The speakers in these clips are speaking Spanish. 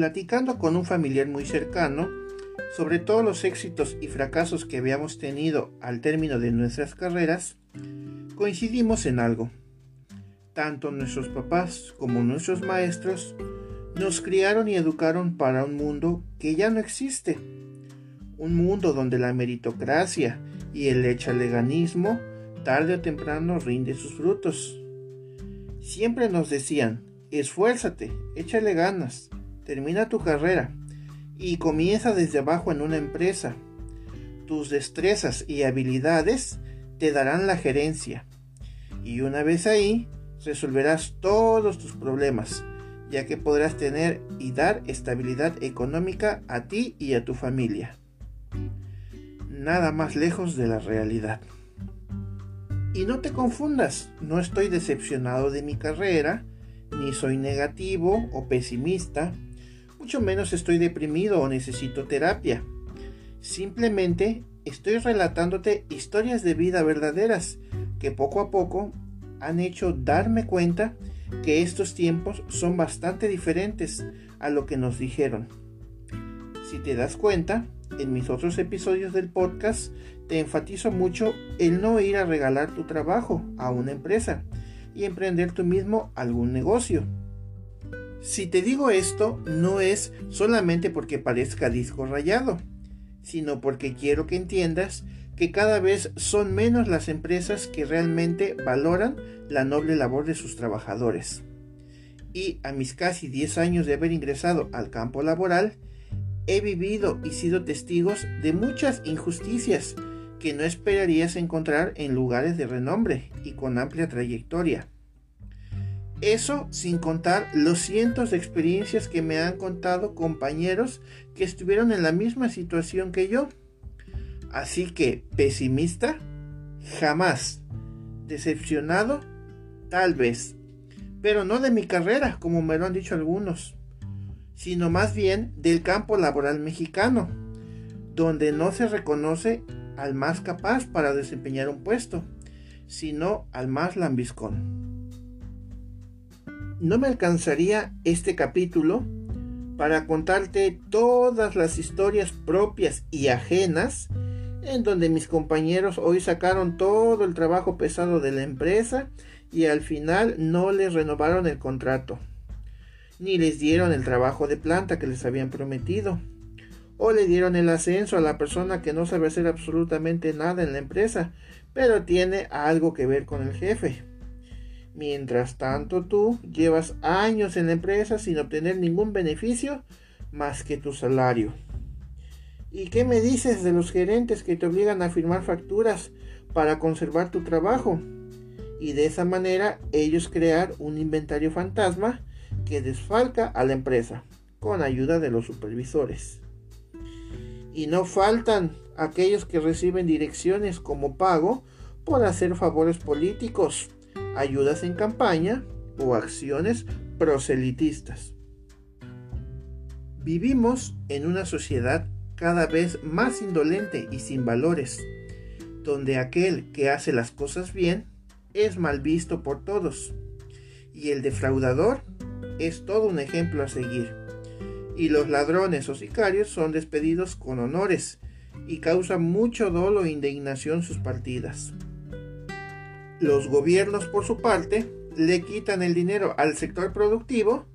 platicando con un familiar muy cercano sobre todos los éxitos y fracasos que habíamos tenido al término de nuestras carreras, coincidimos en algo. Tanto nuestros papás como nuestros maestros nos criaron y educaron para un mundo que ya no existe. Un mundo donde la meritocracia y el echaleganismo tarde o temprano rinde sus frutos. Siempre nos decían, esfuérzate, échale ganas, termina tu carrera y comienza desde abajo en una empresa. Tus destrezas y habilidades te darán la gerencia y una vez ahí resolverás todos tus problemas, ya que podrás tener y dar estabilidad económica a ti y a tu familia. Nada más lejos de la realidad. Y no te confundas, no estoy decepcionado de mi carrera, ni soy negativo o pesimista, mucho menos estoy deprimido o necesito terapia. Simplemente estoy relatándote historias de vida verdaderas que poco a poco han hecho darme cuenta que estos tiempos son bastante diferentes a lo que nos dijeron. Si te das cuenta, en mis otros episodios del podcast te enfatizo mucho el no ir a regalar tu trabajo a una empresa y emprender tú mismo algún negocio. Si te digo esto, no es solamente porque parezca disco rayado, sino porque quiero que entiendas que cada vez son menos las empresas que realmente valoran la noble labor de sus trabajadores. Y a mis casi 10 años de haber ingresado al campo laboral, he vivido y sido testigos de muchas injusticias que no esperarías encontrar en lugares de renombre y con amplia trayectoria. Eso sin contar los cientos de experiencias que me han contado compañeros que estuvieron en la misma situación que yo Así que pesimista, jamás. Decepcionado, tal vez. Pero no de mi carrera, como me lo han dicho algunos, sino más bien del campo laboral mexicano, donde no se reconoce al más capaz para desempeñar un puesto, sino al más lambiscón. No me alcanzaría este capítulo para contarte todas las historias propias y ajenas en donde mis compañeros hoy sacaron todo el trabajo pesado de la empresa y al final no les renovaron el contrato, ni les dieron el trabajo de planta que les habían prometido, o le dieron el ascenso a la persona que no sabe hacer absolutamente nada en la empresa, pero tiene algo que ver con el jefe. Mientras tanto tú llevas años en la empresa sin obtener ningún beneficio más que tu salario. ¿Y qué me dices de los gerentes que te obligan a firmar facturas para conservar tu trabajo? Y de esa manera ellos crear un inventario fantasma que desfalca a la empresa con ayuda de los supervisores. Y no faltan aquellos que reciben direcciones como pago por hacer favores políticos, ayudas en campaña o acciones proselitistas. Vivimos en una sociedad cada vez más indolente y sin valores, donde aquel que hace las cosas bien es mal visto por todos, y el defraudador es todo un ejemplo a seguir, y los ladrones o sicarios son despedidos con honores, y causan mucho dolo e indignación sus partidas. Los gobiernos, por su parte, le quitan el dinero al sector productivo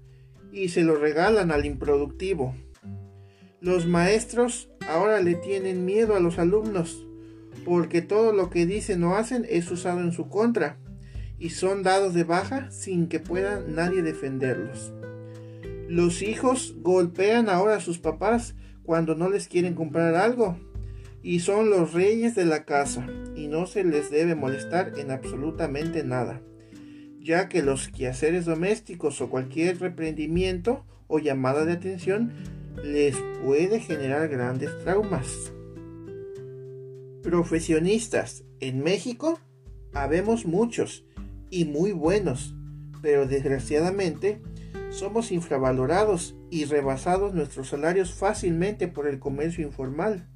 y se lo regalan al improductivo, los maestros ahora le tienen miedo a los alumnos porque todo lo que dicen o hacen es usado en su contra y son dados de baja sin que pueda nadie defenderlos. Los hijos golpean ahora a sus papás cuando no les quieren comprar algo y son los reyes de la casa y no se les debe molestar en absolutamente nada, ya que los quehaceres domésticos o cualquier reprendimiento o llamada de atención les puede generar grandes traumas. Profesionistas en México habemos muchos y muy buenos, pero desgraciadamente somos infravalorados y rebasados nuestros salarios fácilmente por el comercio informal,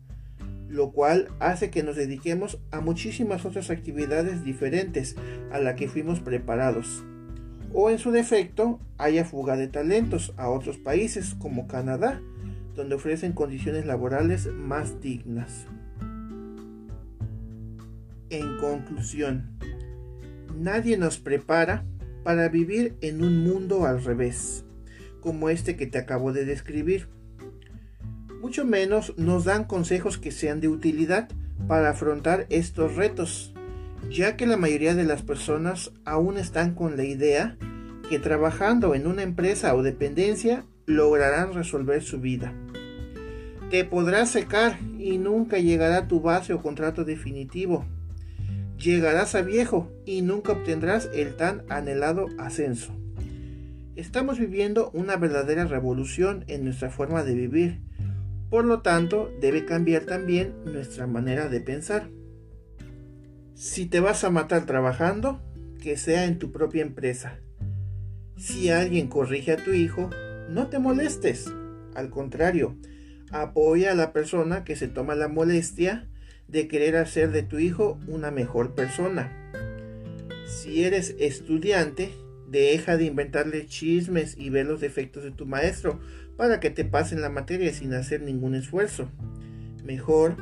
lo cual hace que nos dediquemos a muchísimas otras actividades diferentes a la que fuimos preparados, o en su defecto haya fuga de talentos a otros países como Canadá, donde ofrecen condiciones laborales más dignas. En conclusión, nadie nos prepara para vivir en un mundo al revés, como este que te acabo de describir. Mucho menos nos dan consejos que sean de utilidad para afrontar estos retos ya que la mayoría de las personas aún están con la idea que trabajando en una empresa o dependencia lograrán resolver su vida. Te podrás secar y nunca llegará tu base o contrato definitivo. Llegarás a viejo y nunca obtendrás el tan anhelado ascenso. Estamos viviendo una verdadera revolución en nuestra forma de vivir. Por lo tanto, debe cambiar también nuestra manera de pensar. Si te vas a matar trabajando, que sea en tu propia empresa. Si alguien corrige a tu hijo, no te molestes. Al contrario, apoya a la persona que se toma la molestia de querer hacer de tu hijo una mejor persona. Si eres estudiante, deja de inventarle chismes y ver los defectos de tu maestro para que te pasen la materia sin hacer ningún esfuerzo. Mejor,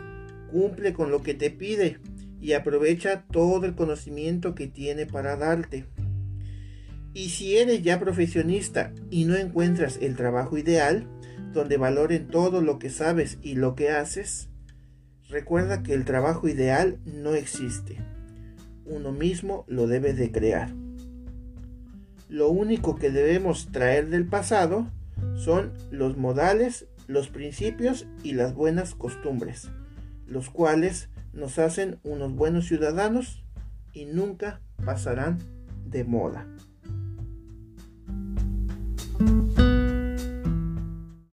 cumple con lo que te pide y aprovecha todo el conocimiento que tiene para darte. Y si eres ya profesionista y no encuentras el trabajo ideal, donde valoren todo lo que sabes y lo que haces, recuerda que el trabajo ideal no existe. Uno mismo lo debe de crear. Lo único que debemos traer del pasado son los modales, los principios y las buenas costumbres, los cuales nos hacen unos buenos ciudadanos y nunca pasarán de moda.